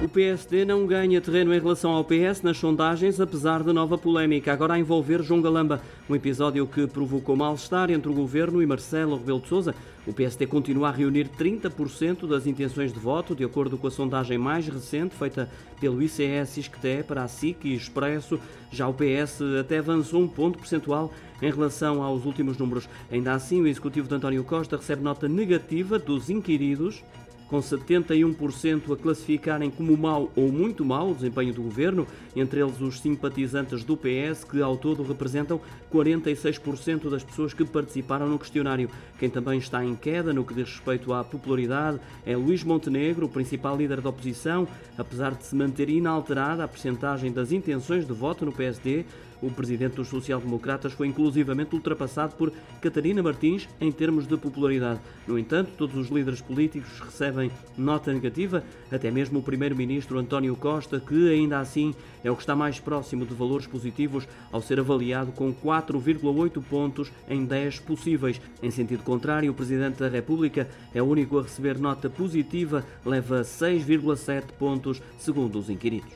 O PSD não ganha terreno em relação ao PS nas sondagens, apesar de nova polémica, agora a envolver João Galamba. Um episódio que provocou mal-estar entre o governo e Marcelo Rebelo de Sousa. O PSD continua a reunir 30% das intenções de voto, de acordo com a sondagem mais recente feita pelo ICS Isqueté para a SIC e Expresso. Já o PS até avançou um ponto percentual em relação aos últimos números. Ainda assim, o executivo de António Costa recebe nota negativa dos inquiridos com 71% a classificarem como mau ou muito mau o desempenho do governo, entre eles os simpatizantes do PS, que ao todo representam 46% das pessoas que participaram no questionário. Quem também está em queda no que diz respeito à popularidade é Luís Montenegro, o principal líder da oposição, apesar de se manter inalterada a percentagem das intenções de voto no PSD, o presidente dos social-democratas foi inclusivamente ultrapassado por Catarina Martins em termos de popularidade. No entanto, todos os líderes políticos recebem nota negativa, até mesmo o primeiro-ministro António Costa, que ainda assim é o que está mais próximo de valores positivos ao ser avaliado com 4,8 pontos em 10 possíveis. Em sentido contrário, o presidente da República é o único a receber nota positiva, leva 6,7 pontos, segundo os inquiridos.